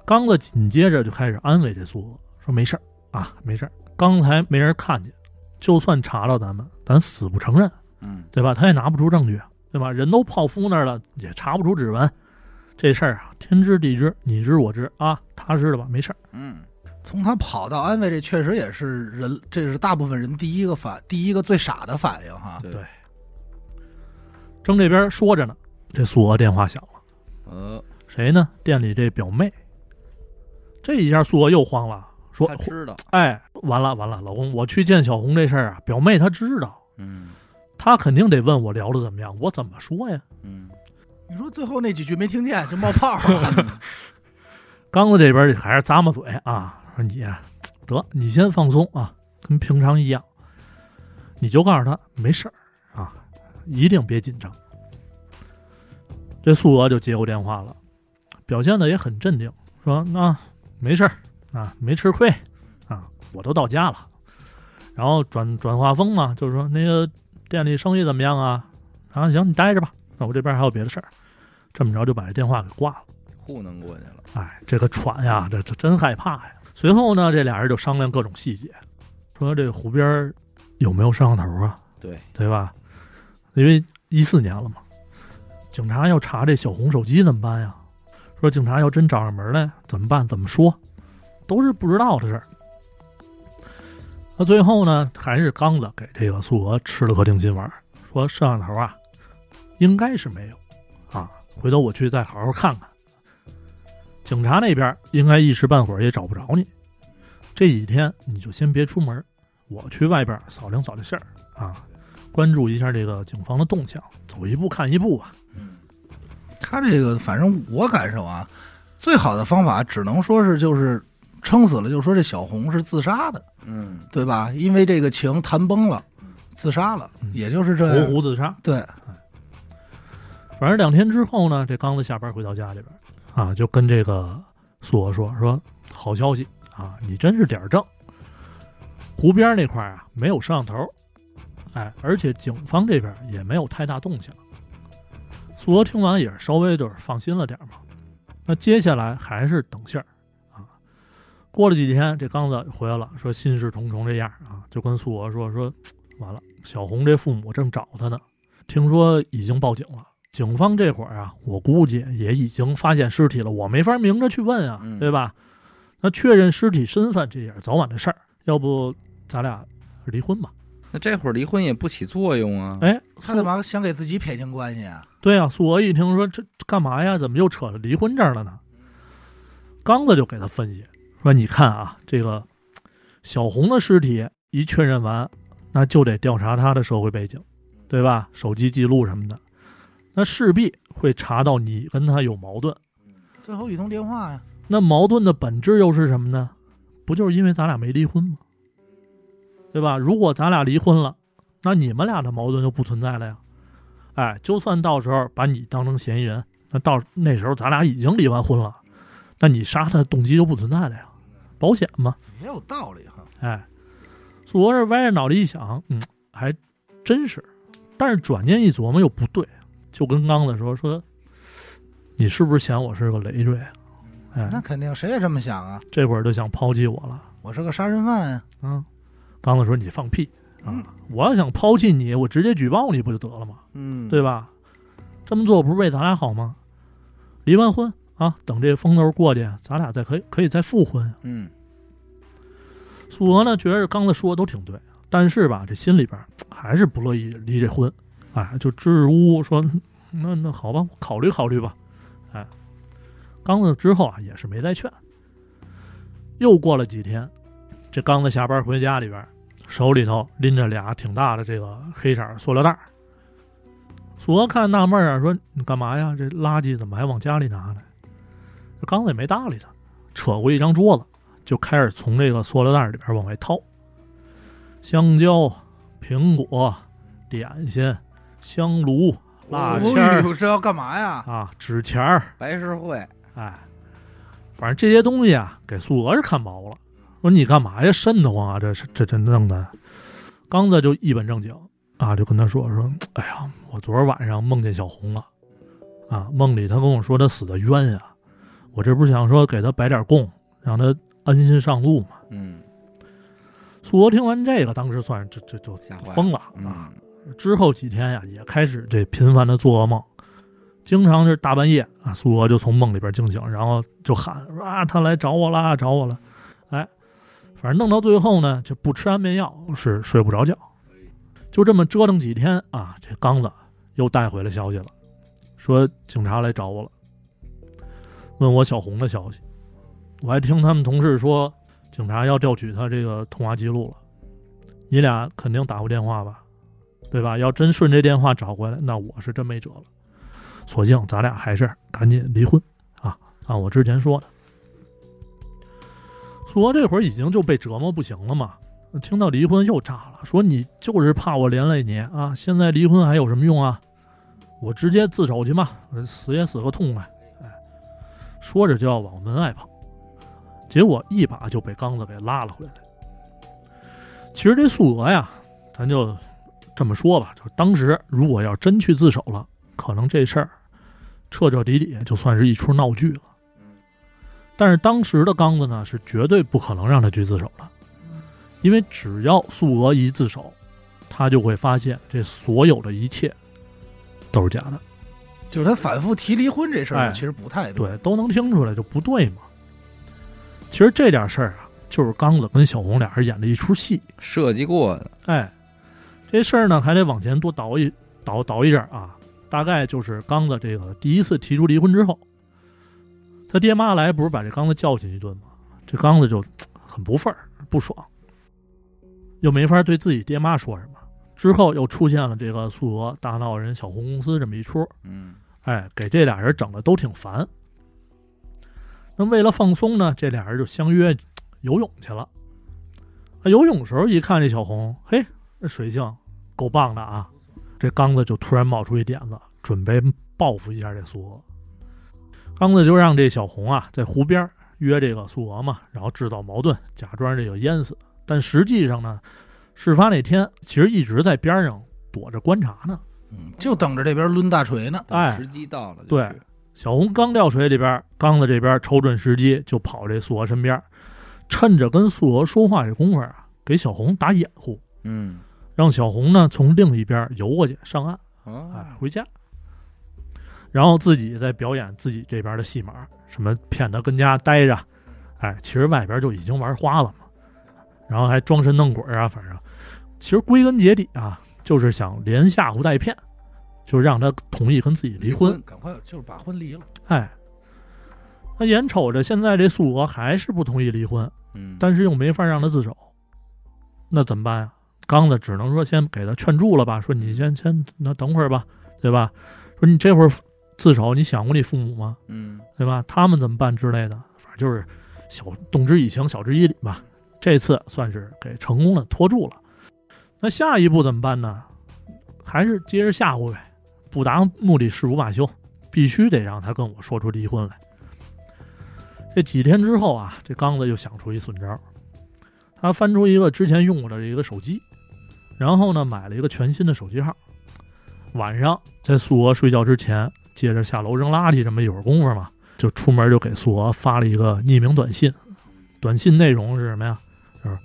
刚子紧接着就开始安慰这苏俄，说没事儿啊，没事儿，刚才没人看见，就算查到咱们，咱死不承认，嗯对吧？他也拿不出证据，对吧？人都泡夫那儿了，也查不出指纹，这事儿啊，天知地知，你知我知啊，踏实的吧，没事儿。嗯从他跑到安慰，这确实也是人，这是大部分人第一个反，第一个最傻的反应哈。对对正这边说着呢，这苏俄电话响了，呃，谁呢？店里这表妹。这一下苏娥又慌了，说他知道，：“哎，完了完了，老公，我去见小红这事儿啊，表妹她知道，嗯她肯定得问我聊的怎么样，我怎么说呀嗯你说最后那几句没听见就冒泡了，？”刚子这边还是咂摸嘴啊，说你呀得你先放松啊，跟平常一样，你就告诉他没事儿啊，一定别紧张。这素娥就接过电话了，表现的也很镇定，说那、没事儿啊，没吃亏啊，我都到家了。然后转转话锋嘛，就是说那个店里生意怎么样啊？啊，行，你待着吧，那我这边还有别的事儿。这么着就把这电话给挂了。糊弄过去了，哎，这个喘呀，这这真害怕呀。随后呢，这俩人就商量各种细节，说这个湖边有没有摄像头啊？对，对吧？因为一四年了嘛，警察要查这小红手机怎么办呀？说警察要真找上门来怎么办？怎么说？都是不知道的事儿。那最后呢，还是刚子给这个苏娥吃了颗定心丸，说摄像头啊，应该是没有啊，回头我去再好好看看。警察那边应该一时半会儿也找不着你，这几天你就先别出门，我去外边扫听扫听信儿啊，关注一下这个警方的动向，走一步看一步吧。嗯他这个反正我感受啊，最好的方法只能说是就是撑死了，就说这小红是自杀的，嗯对吧？因为这个情谈崩了，自杀了，嗯也就是这。湖自杀。对，反正两天之后呢，这刚子下班回到家里边啊，就跟这个苏娥说说好消息啊，你真是点儿正。湖边那块啊没有摄像头，哎，而且警方这边也没有太大动静。苏娥听完也是稍微就是放心了点嘛。那接下来还是等信儿啊。过了几天，这刚子回来了，说心事重重这样啊，就跟苏娥说说，完了，小红这父母正找他呢，听说已经报警了。警方这会儿啊，我估计也已经发现尸体了，我没法明着去问啊，嗯对吧？那确认尸体身份，这也是早晚的事儿。要不咱俩离婚吧？那这会儿离婚也不起作用啊，哎，他干嘛想给自己撇清关系啊？对啊，苏俄一听说这这干嘛呀？怎么又扯到离婚这儿了呢？刚子就给他分析说：“你看啊，这个小红的尸体一确认完，那就得调查她的社会背景，对吧？手机记录什么的，那势必会查到你跟她有矛盾。最后一通电话呀，那矛盾的本质又是什么呢？不就是因为咱俩没离婚吗？对吧？如果咱俩离婚了，那你们俩的矛盾就不存在了呀。哎，就算到时候把你当成嫌疑人，那到那时候咱俩已经离完婚了，那你杀他的动机就不存在了呀，保险嘛。也有道理哈。哎，苏俄这歪着脑袋一想，嗯，还真是。但是转念一琢磨又不对，就跟刚子说说，你是不是嫌我是个累赘啊？哎，那肯定，谁也这么想啊。这会儿就想抛弃我了。我是个杀人犯啊，啊，刚子说你放屁啊嗯！我要想抛弃你，我直接举报你不就得了吗？嗯，对吧？这么做不是为咱俩好吗？离完婚啊，等这风头过去，咱俩再可以可以再复婚。嗯苏娥呢，觉得刚子说的都挺对，但是吧，这心里边还是不乐意离这婚，哎，就支支吾吾说，那那好吧，我考虑考虑吧。哎，刚子之后啊，也是没再劝。又过了几天，这刚子下班回家里边，手里头拎着俩挺大的这个黑色塑料袋儿。苏俄看纳闷啊，说你干嘛呀？这垃圾怎么还往家里拿呢？这刚子也没搭理他，扯过一张桌子，就开始从这个塑料袋里边往外掏，香蕉、苹果、点心、香炉、蜡签儿哦，这要干嘛呀？啊、纸钱儿，白事会，哎，反正这些东西啊，给苏娥是看毛了，说你干嘛呀，瘆得慌啊，这是这这弄的。刚子就一本正经啊，就跟他说说，哎呀，我昨儿晚上梦见小红了，啊，梦里他跟我说他死的冤呀，我这不是想说给他摆点供，让他安心上路嘛？嗯，苏娥听完这个，当时算是就就就疯了啊。嗯之后几天呀，也开始这频繁的做噩梦，经常是大半夜啊，苏娥就从梦里边惊醒，然后就喊说啊，他来找我啦，找我了，哎，反正弄到最后呢，就不吃安眠药是睡不着觉，就这么折腾几天啊，这刚子又带回了消息了，说警察来找我了，问我小红的消息，我还听他们同事说，警察要调取他这个通话记录了，你俩肯定打过电话吧？对吧？要真顺这电话找回来，那我是真没辙了。索性咱俩还是赶紧离婚啊！按我之前说的，苏娥这会儿已经就被折磨不行了嘛，听到离婚又炸了，说你就是怕我连累你啊！现在离婚还有什么用啊？我直接自首去嘛，死也死个痛快！哎，说着就要往门外跑，结果一把就被刚子给拉了回来。其实这苏娥呀，咱就这么说吧，就当时如果要真去自首了，可能这事儿彻彻底底就算是一出闹剧了。但是当时的刚子呢，是绝对不可能让他去自首的，因为只要素娥一自首，他就会发现这所有的一切都是假的，就是他反复提离婚这事儿其实不太对。对，都能听出来就不对嘛。其实这点事儿啊，就是刚子跟小红俩人演的一出戏。设计过的，哎，这事儿呢还得往前多倒一倒倒一阵啊，大概就是刚子这个第一次提出离婚之后，他爹妈来不是把这刚子教训一顿吗？这刚子就很不忿儿不爽，又没法对自己爹妈说什么。之后又出现了这个苏娥大闹人小红公司这么一出，嗯哎，给这俩人整的都挺烦。那为了放松呢，这俩人就相约游泳去了。啊，游泳时候一看这小红，嘿，这水性够棒的啊！这刚子就突然冒出一点子，准备报复一下这苏娥。刚子就让这小红啊在湖边约这个苏娥嘛，然后制造矛盾，假装这个淹死。但实际上呢，事发那天其实一直在边上躲着观察呢。嗯，就等着这边抡大锤呢。哎时机到了就对，小红刚掉水里边，刚子这边瞅准时机就跑这素娥身边，趁着跟素娥说话这功夫啊，给小红打掩护，嗯让小红呢从另一边游过去上岸，哎啊，，回家。然后自己在表演自己这边的戏码，什么骗他跟家待着，哎，其实外边就已经玩花了嘛。然后还装神弄鬼啊，反正其实归根结底啊，就是想连吓唬带骗，就让他同意跟自己离婚。赶快就是把婚离了。哎，那眼瞅着现在这苏娥还是不同意离婚，嗯，但是又没法让他自首，那怎么办呀？刚子只能说先给他劝住了吧，说你先先那等会儿吧，对吧？说你这会儿自首，你想过你父母吗？嗯对吧？他们怎么办之类的，反正就是小动之以情，晓之以理吧。这次算是给成功的拖住了。那下一步怎么办呢？还是接着吓唬呗，不达目的誓不罢休，必须得让他跟我说出离婚来。这几天之后啊，这刚子又想出一损招，他翻出一个之前用过的一个手机，然后呢买了一个全新的手机号。晚上在苏娥睡觉之前，接着下楼扔垃圾这么一会儿功夫嘛，就出门就给苏娥发了一个匿名短信。短信内容是什么呀？就是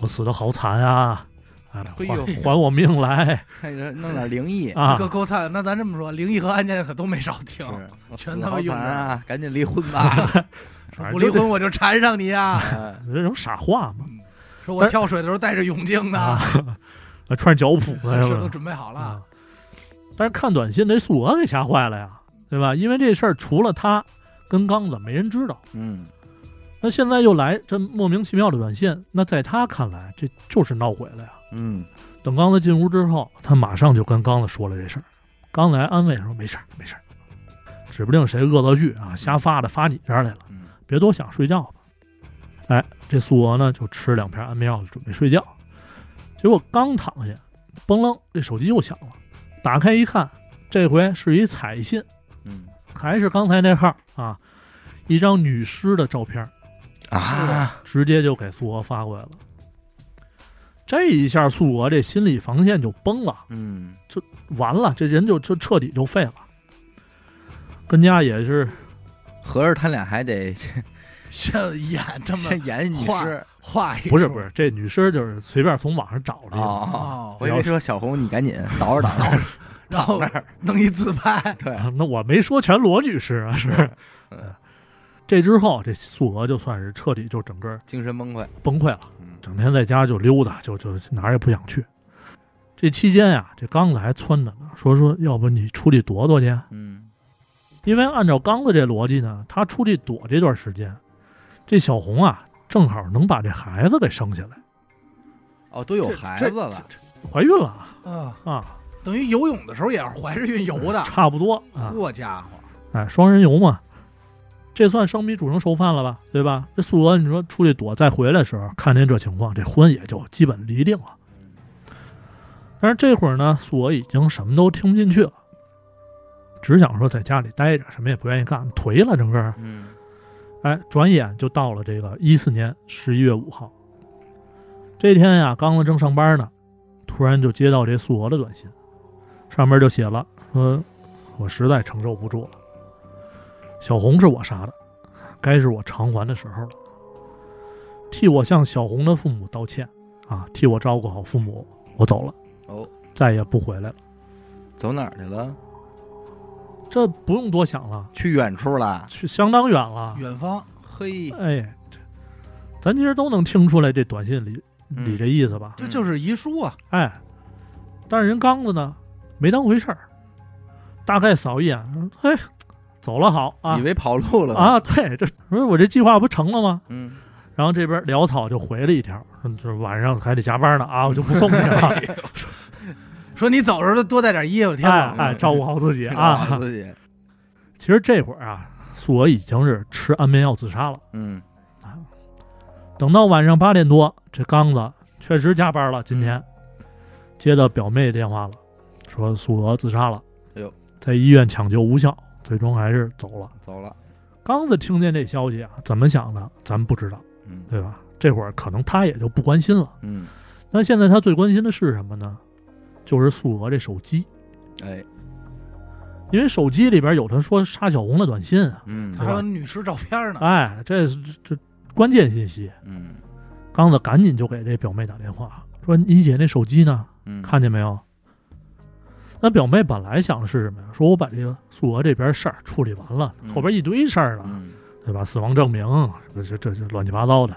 我死的好惨啊！哎，哎呦还还我命来 弄点灵异，啊！够够惨。那咱这么说，灵异和案件可都没少听。全他妈用着惨啊！赶紧离婚吧！不离婚我就缠上你呀！哎这种傻话嘛说我跳水的时候带着泳镜呢，啊，穿脚蹼的是都？准备好了啊。但是看短信，那苏娥给吓坏了呀，对吧？因为这事儿除了他跟刚子，没人知道。嗯那现在又来这莫名其妙的短信，那在他看来，这就是闹鬼了呀。嗯等刚子进屋之后，他马上就跟刚子说了这事儿。刚子还安慰说：“没事儿，没事儿，指不定谁恶作剧啊，瞎发的发你这儿来了，嗯别多想，睡觉吧。”哎，这苏娥呢就吃两片安眠药，就准备睡觉。结果刚躺下，嘣楞，这手机又响了。打开一看，这回是一彩信，嗯还是刚才那号啊。一张女尸的照片，啊，直接就给苏俄发过来了。这一下，苏俄这心理防线就崩了，嗯，就完了，这人就就彻底就废了。跟家也是合着他俩还得 像演这么演女尸画一不是不是这女尸就是随便从网上找的哦，哦，我以为说小红你赶紧倒着倒着然后那儿，弄一自拍，对，啊那我没说全罗女士啊，是。嗯。这之后，这素娥就算是彻底就整个精神崩溃，崩溃了，嗯。整天在家就溜达，就就哪儿也不想去。这期间呀，这刚子还撺着呢，说说要不你出去躲躲去，嗯。因为按照刚子这逻辑呢，他出去躲这段时间，这小红啊正好能把这孩子给生下来，哦，都有孩子了，怀孕了啊，啊，等于游泳的时候也是怀着孕游的，差不多啊，好家伙，哎，双人游嘛，这算生米煮成熟饭了吧，对吧？这苏娥你说出去躲再回来的时候，看见这情况，这婚也就基本离定了。但是这会儿呢，苏娥已经什么都听不进去了，只想说在家里待着，什么也不愿意干，颓了整个。嗯哎，转眼就到了这个一四年十一月五号。这天呀，刚子正上班呢，突然就接到这苏娥的短信，上面就写了说：“我实在承受不住了，小红是我杀的，该是我偿还的时候了。替我向小红的父母道歉啊，替我照顾好父母，我走了，哦，再也不回来了。走哪儿去了？这不用多想了，去远处了。去相当远了。远方嘿，哎，咱其实都能听出来这短信里里嗯这意思吧？这就是遗书啊，哎，但是人刚子呢，没当回事儿，大概扫一眼，哎，走了好啊以为跑路了。啊，对，这不是我这计划不成了吗？嗯，然后这边潦草就回了一条，说这晚上还得加班呢啊，我就不送你了，说你走的时候多带点衣服，天冷哎哎，照顾好自己啊。自己，其实这会儿啊，素娥已经是吃安眠药自杀了。嗯等到晚上八点多，这刚子确实加班了，今天接到表妹电话了，说苏娥自杀了。哎呦，在医院抢救无效，最终还是走了。走了。刚子听见这消息啊，怎么想的，咱们不知道，嗯对吧？这会儿可能他也就不关心了。嗯，那现在他最关心的是什么呢？就是素娥这手机，哎，因为手机里边有他说杀小红的短信啊。嗯还有女尸照片呢，哎，这是这这关键信息。嗯刚子赶紧就给这表妹打电话，说：“你姐那手机呢？嗯，看见没有？”那表妹本来想的是什么呀？说我把这个苏俄这边事儿处理完了，嗯后边一堆事儿了，嗯对吧？死亡证明，这这这这乱七八糟的。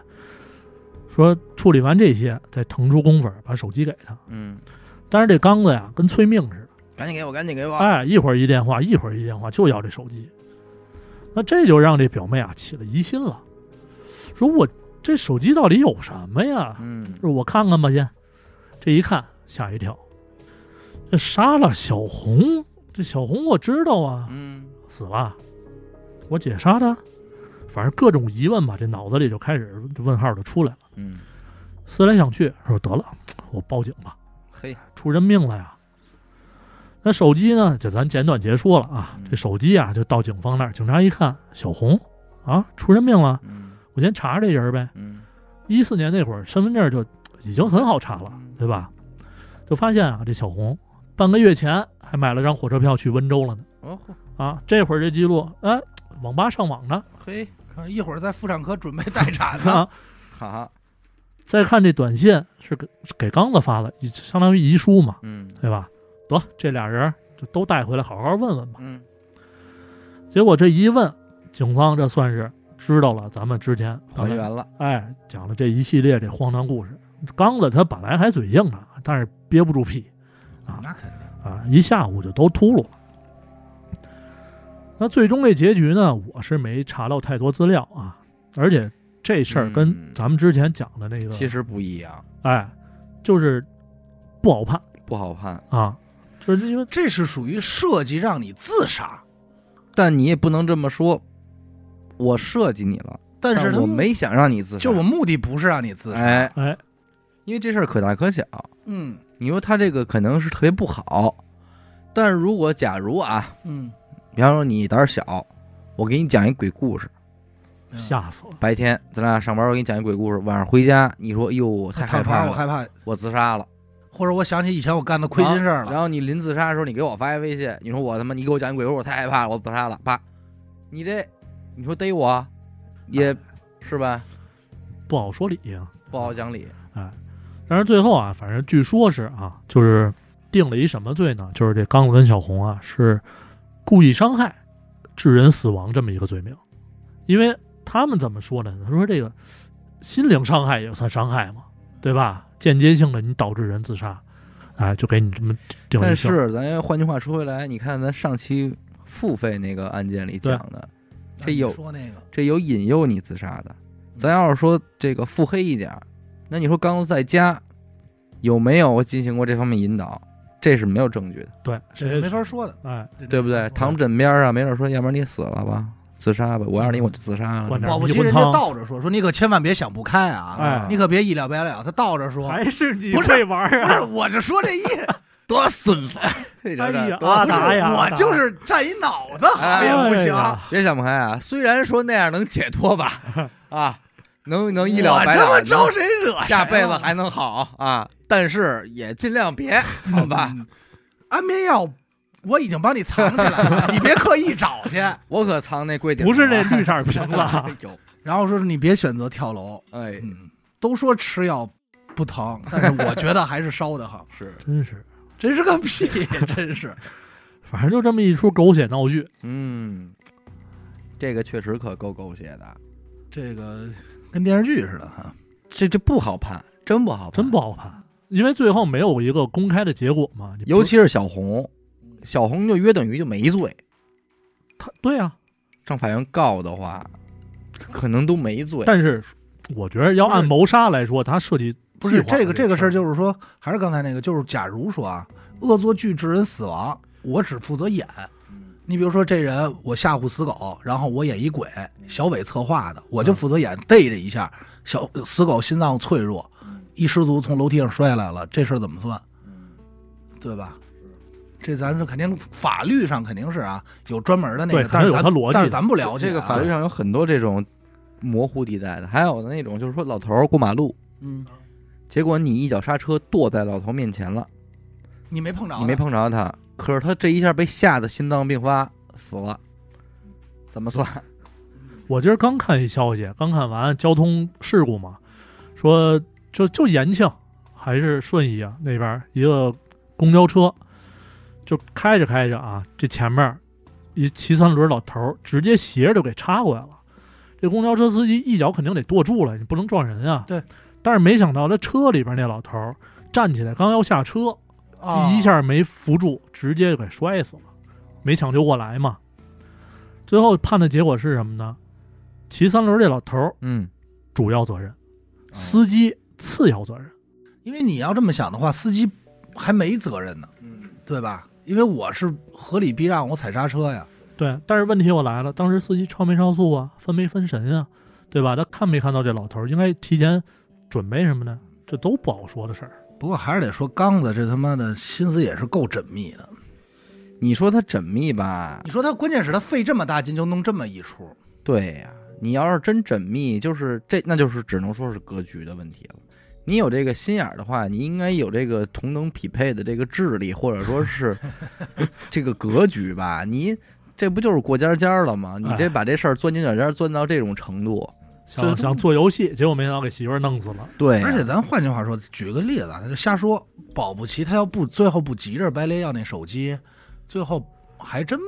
说处理完这些，再腾出功夫把手机给他。嗯，但是这刚子呀，跟催命似的，赶紧给我，赶紧给我。哎，一会儿一电话，一会儿一电话，就要这手机。那这就让这表妹啊起了疑心了，说我这手机到底有什么呀？嗯说我看看吧，先。这一看吓一跳，这杀了小红，这小红我知道啊，嗯死了，我姐杀的，反正各种疑问吧，这脑子里就开始问号就出来了。嗯，思来想去，说得了，我报警吧，嘿，出人命了呀。那手机呢？就咱简短结束了啊。嗯这手机啊，就到警方那儿，警察一看，小红啊，出人命了，嗯我先查查这人呗。嗯一四年那会儿，身份证就已经很好查了，对吧？就发现啊，这小红半个月前还买了张火车票去温州了呢。哦啊，这会儿这记录，哎，网吧上网呢。嘿，看一会儿在妇产科准备待产呢，好，再看这短信是给给刚子发的，相当于遗书嘛，嗯对吧？得，这俩人就都带回来，好好问问吧。嗯结果这一问，警方这算是知道了咱们之前还原了。哎讲了这一系列这荒唐故事。刚子他本来还嘴硬呢，但是憋不住屁啊那肯定，啊，一下午就都秃噜了。那最终这结局呢，我是没查到太多资料啊，而且这事儿跟嗯咱们之前讲的那个，其实不一样，哎，就是不好判不好判，啊，就是因为这是属于设计让你自杀，但你也不能这么说。我设计你了，但是我没想让你自杀。就我目的不是让你自杀，哎，哎，因为这事儿可大可小。嗯你说他这个可能是特别不好，但是如果假如啊，嗯比方说你胆儿小，我给你讲一鬼故事，嗯吓死了。白天咱俩上班，我给你讲一鬼故事，晚上回家你说，哎呦，我太害怕了，我害怕，我自杀了。或者我想起以前我干的亏心事儿了。然后你临自杀的时候，你给我发一微信，你说我他妈，你给我讲一鬼故事，我太害怕了，我自杀了，啪，你这，你说逮我，也是吧？不好说理呀、不好讲理。但是最后啊，反正据说是啊，就是定了一什么罪呢？就是这刚子跟小红啊是故意伤害致人死亡这么一个罪名，因为他们怎么说呢？他说这个心灵伤害也算伤害嘛，对吧？间接性的你导致人自杀，哎，就给你这么定了但。是咱换句话说回来，你看咱上期付费那个案件里讲的，这有说那个，这有引诱你自杀的。咱要是说这个腹黑一点儿，那你说刚子在家有没有进行过这方面引导？这是没有证据的，对，这是没法说的，哎，对不对？躺枕边啊，没准说，要不然你死了吧，自杀吧。我要是你，我就自杀了保不齐人家倒着说，说你可千万别想不开啊，哎你可别一了百了。他倒着说，还是你不是会玩儿不是，啊？我就说这意思，多孙子！哎呀，阿不是达呀，我就是占一脑子好也不行。别想不开啊！虽然说那样能解脱吧，啊，能能一了百了，这么招谁惹？下辈子还能好啊，但是也尽量别，好吧？嗯安眠药我已经帮你藏起来了，你别刻意找去。我可藏那柜顶不是那绿色瓶子啊 哎呦，然后说是你别选择跳楼。哎，嗯，都说吃药不疼，但是我觉得还是烧的好。是，真是，真是个屁，真是。反正就这么一出狗血闹剧。嗯，这个确实可够狗血的，这个跟电视剧似的哈。这这不好判，真不好判，真不好判，因为最后没有一个公开的结果嘛。尤其是小红，小红就约等于就没罪，他对啊，上法院告的话，可能都没罪。但是我觉得要按谋杀来说，他设计不是这个这个事儿，事儿就是说，还是刚才那个，就是假如说啊，恶作剧致人死亡，我只负责演。你比如说这人，我吓唬死狗，然后我演一鬼，小伟策划的，我就负责演逮着一下，小死狗心脏脆弱，一失足从楼梯上摔下来了，这事儿怎么算？对吧？这咱是肯定法律上肯定是啊，有专门的那个，但是咱它逻辑但是咱不了解啊这个法律上有很多这种模糊地带的，还有的那种就是说老头儿过马路，嗯，结果你一脚刹车跺在老头面前了，你没碰着，你没，碰着他，可是他这一下被吓得心脏病发死了，怎么算？我今儿刚看一消息，刚看完交通事故嘛，说就就延庆还是顺义啊那边一个公交车，就开着开着啊，这前面一骑三轮老头儿直接斜着就给插过来了。这公交车司机一脚肯定得跺住了，你不能撞人啊。对。但是没想到，这车里边那老头儿站起来刚要下车，啊一下没扶住，直接就给摔死了，没抢救过来嘛。最后判的结果是什么呢？骑三轮这老头儿嗯，主要责任，司机次要责任。因为你要这么想的话，司机还没责任呢，对吧？因为我是合理避让，我踩刹车呀。对，但是问题又来了，当时司机超没超速啊，分没分神啊，对吧？他看没看到这老头儿，应该提前准备什么呢？这都不好说的事儿。不过还是得说，刚子这他妈的心思也是够缜密的。你说他缜密吧你？说他关键是他费这么大劲就弄这么一出，对呀、你要是真缜密，就是这，那就是只能说是格局的问题了。你有这个心眼儿的话，你应该有这个同等匹配的这个智力，或者说是 这个格局吧。你这不就是过家家了吗？你这哎把这事儿钻牛角尖儿钻到这种程度，这想想做游戏，结果没想到给媳妇儿弄死了。对呀、而且咱换句话说，举个例子啊，他就瞎说，保不齐他要不最后不急着白雷要那手机，最后还真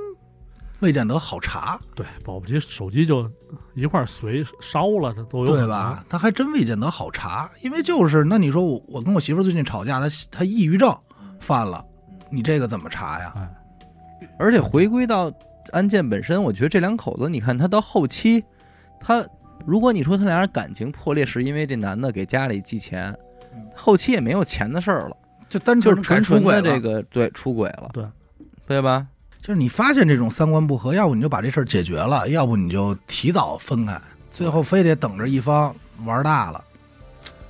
未见得好查，对，保不齐手机就一块随烧了，这都有对吧？？他还真未见得好查，因为就是那你说我我跟我媳妇儿最近吵架，她她抑郁症犯了，你这个怎么查呀？哎，而且回归到案件本身，我觉得这两口子，你看他到后期，他如果你说他俩人感情破裂是因为这男的给家里寄钱，后期也没有钱的事儿了，就单就是纯纯出轨了。纯的这个对出轨了，对。对吧？就是你发现这种三观不合，要不你就把这事儿解决了，要不你就提早分开，最后非得等着一方玩大了，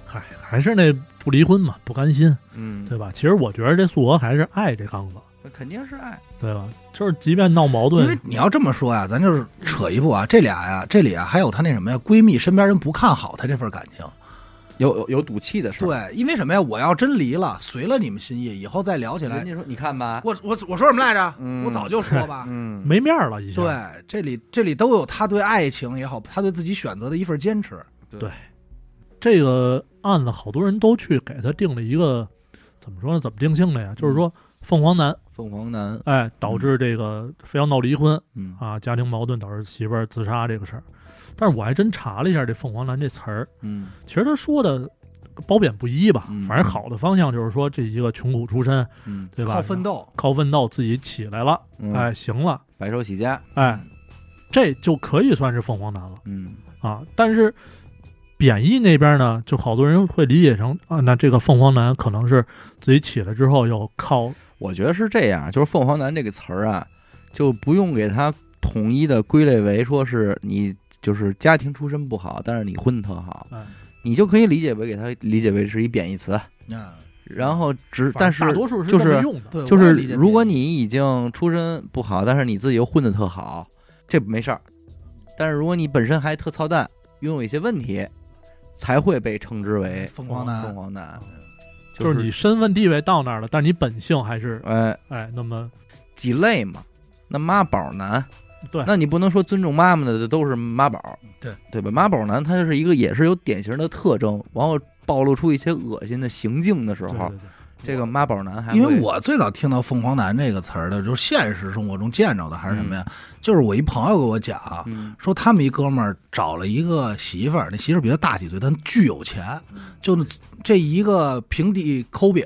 嗨，还是那不离婚嘛，不甘心，嗯，对吧？其实我觉得这素娥还是爱这刚子，那肯定是爱。对吧？就是即便闹矛盾因为，你要这么说呀，咱就是扯一步啊，这俩呀，这里啊还有她那什么呀，闺蜜身边人不看好她这份感情。有有有赌气的事儿。对，因为什么呀？我要真离了，随了你们心意，以后再聊起来人，家说你看吧，我我我说什么来着？嗯我早就说吧。嗯，没面儿了，已经。对，这里这里都有他对爱情也好，他对自己选择的一份坚持。对这个案子，好多人都去给他定了一个怎么说呢？怎么定性的呀？就是说凤凰男，凤凰男，哎，导致这个非要闹离婚嗯。啊，家庭矛盾导致媳妇儿自杀这个事儿。但是我还真查了一下这凤凰男这词儿，嗯。其实他说的褒贬不一吧嗯，反正好的方向就是说这一个穷苦出身，嗯，对吧？靠奋斗，靠奋斗自己起来了，嗯。哎，行了，白手起家，哎，这就可以算是凤凰男了。嗯。啊。但是贬义那边呢，就好多人会理解成啊，那这个凤凰男可能是自己起来之后又靠我觉得是这样，就是“凤凰男”这个词儿啊，就不用给它统一的归类为说是你就是家庭出身不好，但是你混得特好，哎，你就可以理解为给它理解为是一贬义词。啊，然后只但是正大多数是就是用的，就是如果你已经出身不好，但是你自己又混得特好，这没事儿。但是如果你本身还特操蛋，拥有一些问题，才会被称之为凤凰男。凤凰男，就是你身份地位到那儿了，但是你本性还是哎。哎那么几类嘛。那妈宝男，对。那你不能说尊重妈妈的都是妈宝，对。对吧？妈宝男他就是一个也是有典型的特征，然后暴露出一些恶心的行径的时候，对对对，这个妈宝男还因为我最早听到“凤凰男”这个词儿的，就是现实生活中见着的还是什么呀？就是我一朋友给我讲，嗯说他们一哥们儿找了一个媳妇儿，那媳妇儿比他大几岁，但巨有钱，就这一个平底抠饼，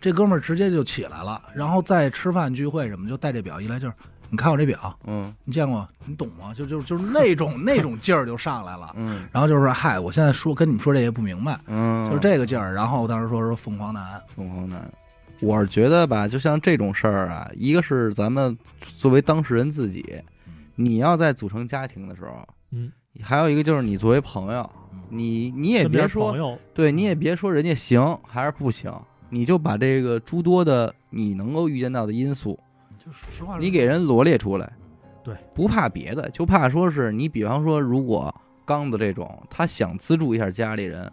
这哥们儿直接就起来了，然后再吃饭聚会什么，就带这表，一来就是你看我这表，嗯你见过，你懂吗？就就就是那种那种劲儿就上来了。嗯然后就是说，嗨，我现在说跟你们说这些不明白，嗯，就是这个劲儿。然后当时说说凤凰男，凤凰男。我是觉得吧，就像这种事儿啊，一个是咱们作为当事人自己，你要在组成家庭的时候，嗯，还有一个就是你作为朋友，你你也别说对你也别说人家行还是不行，你就把这个诸多的你能够预见到的因素，就是实话说，你给人罗列出来。对，不怕别的，就怕说是你，比方说，如果刚子这种，他想资助一下家里人，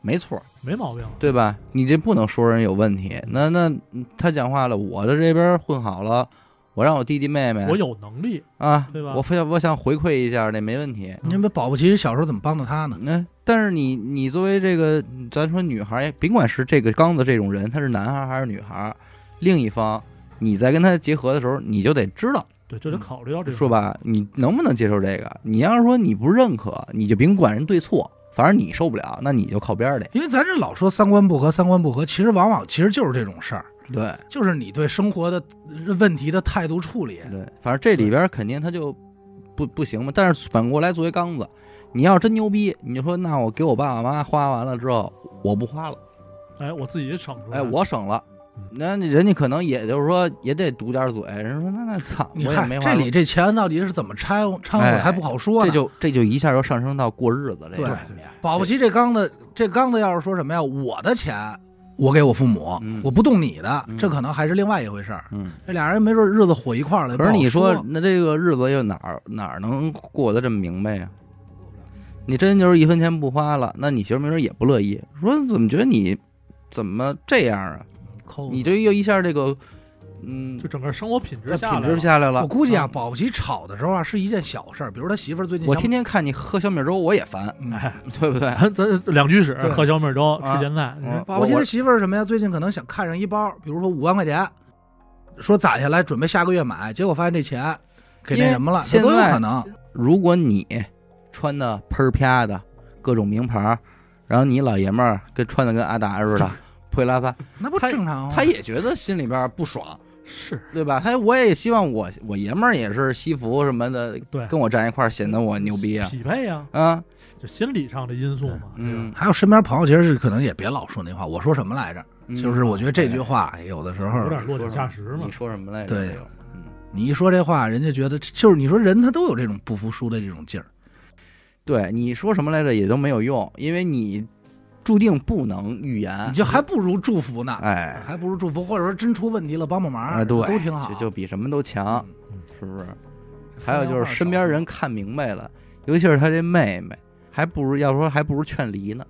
没错儿，没毛病，对吧？你这不能说人有问题。那那嗯他讲话了，我的这边混好了，我让我弟弟妹妹，我有能力，啊，对吧我非要我想回馈一下，那没问题。你们保不齐小时候怎么帮的他呢？那、但是你你作为这个，咱说女孩儿，甭管是这个刚子这种人，他是男孩儿还是女孩儿，另一方你在跟他结合的时候，你就得知道，对，就得考虑到这个说，吧，你能不能接受这个？你要是说你不认可，你就甭管人对错，反正你受不了，那你就靠边儿去。因为咱这老说三观不合，三观不合，其实往往其实就是这种事儿，对就是你对生活的问题的态度处理。对，反正这里边儿肯定他就不不行嘛。但是反过来，作为刚子，你要真牛逼，你就说那我给我爸爸妈妈花完了之后，我不花了。哎，我自己省出来，哎，我省了嗯。那人家可能也就是说也得堵点嘴，人说那那操，你看这里这钱到底是怎么拆掺和哎还不好说呢。这就这就一下就上升到过日子这对个保不齐这刚子这刚子要是说什么呀，我的钱我给我父母，嗯我不动你的，嗯这可能还是另外一回事儿。嗯。这俩人没准日子火一块儿了。可是你说那这个日子又哪儿哪儿能过得这么明白呀？你真就是一分钱不花了，那你媳妇没准也不乐意，说怎么觉得你怎么这样啊？抠你这又一下这个，嗯就，整个生活品质这品下来了质下来了。我估计啊，嗯保不齐吵的时候啊是一件小事儿，比如他媳妇儿最近想我天天看你喝小米粥，我也烦，对不对？咱咱两居室对喝小米粥啊吃咸菜，嗯保不齐媳妇儿什么呀？最近可能想看上一包，比如说五万块钱，说攒下来准备下个月买，结果发现这钱给那什么了，这都有现在可能。如果你穿的喷儿啪的各种名牌儿，然后你老爷们儿跟穿的跟阿达似的，破衣拉撒，那不正常吗？他也觉得心里边不爽，是对吧？他我也希望我我爷们儿也是西服什么的，对跟我站一块儿显得我牛逼啊匹配呀，啊就心理上的因素嘛，嗯，还有身边朋友，其实是可能也别老说那话。我说什么来着？嗯就是我觉得这句话有的时候有，点落井下石嘛你。说什么来着？对你一说这话，人家觉得就是你说人他都有这种不服输的这种劲儿。对，你说什么来着也都没有用，因为你注定不能预言，你就还不如祝福呢，哎。还不如祝福，或者说真出问题了帮帮忙，哎，对，都挺好，就就比什么都强，嗯。是不是？还有就是身边人看明白了，尤其是他这妹妹，还不如要说还不如劝离呢。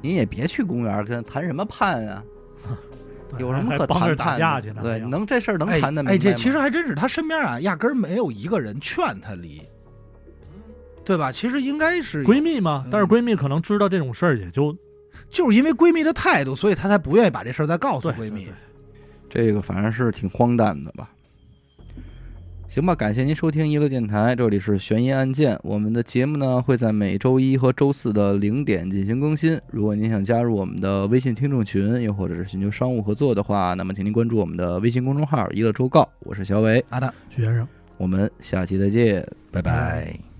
您也别去公园跟谈什么判啊，有什么可谈判的？架去呢？对，能这事儿能哎谈的明白哎，这其实还真是他身边啊，压根儿没有一个人劝他离，对吧？其实应该是闺蜜嘛嗯，但是闺蜜可能知道这种事儿，也就 就是因为闺蜜的态度，所以她才不愿意把这事儿再告诉闺蜜。这个反正是挺荒诞的吧。行吧，感谢您收听娱乐电台，这里是悬疑案件。我们的节目呢会在每周一和周四的零点进行更新。如果您想加入我们的微信听众群，又或者是寻求商务合作的话，那么请您关注我们的微信公众号“娱乐周告”。我是小伟，阿达。徐先生。我们下期再见，拜拜。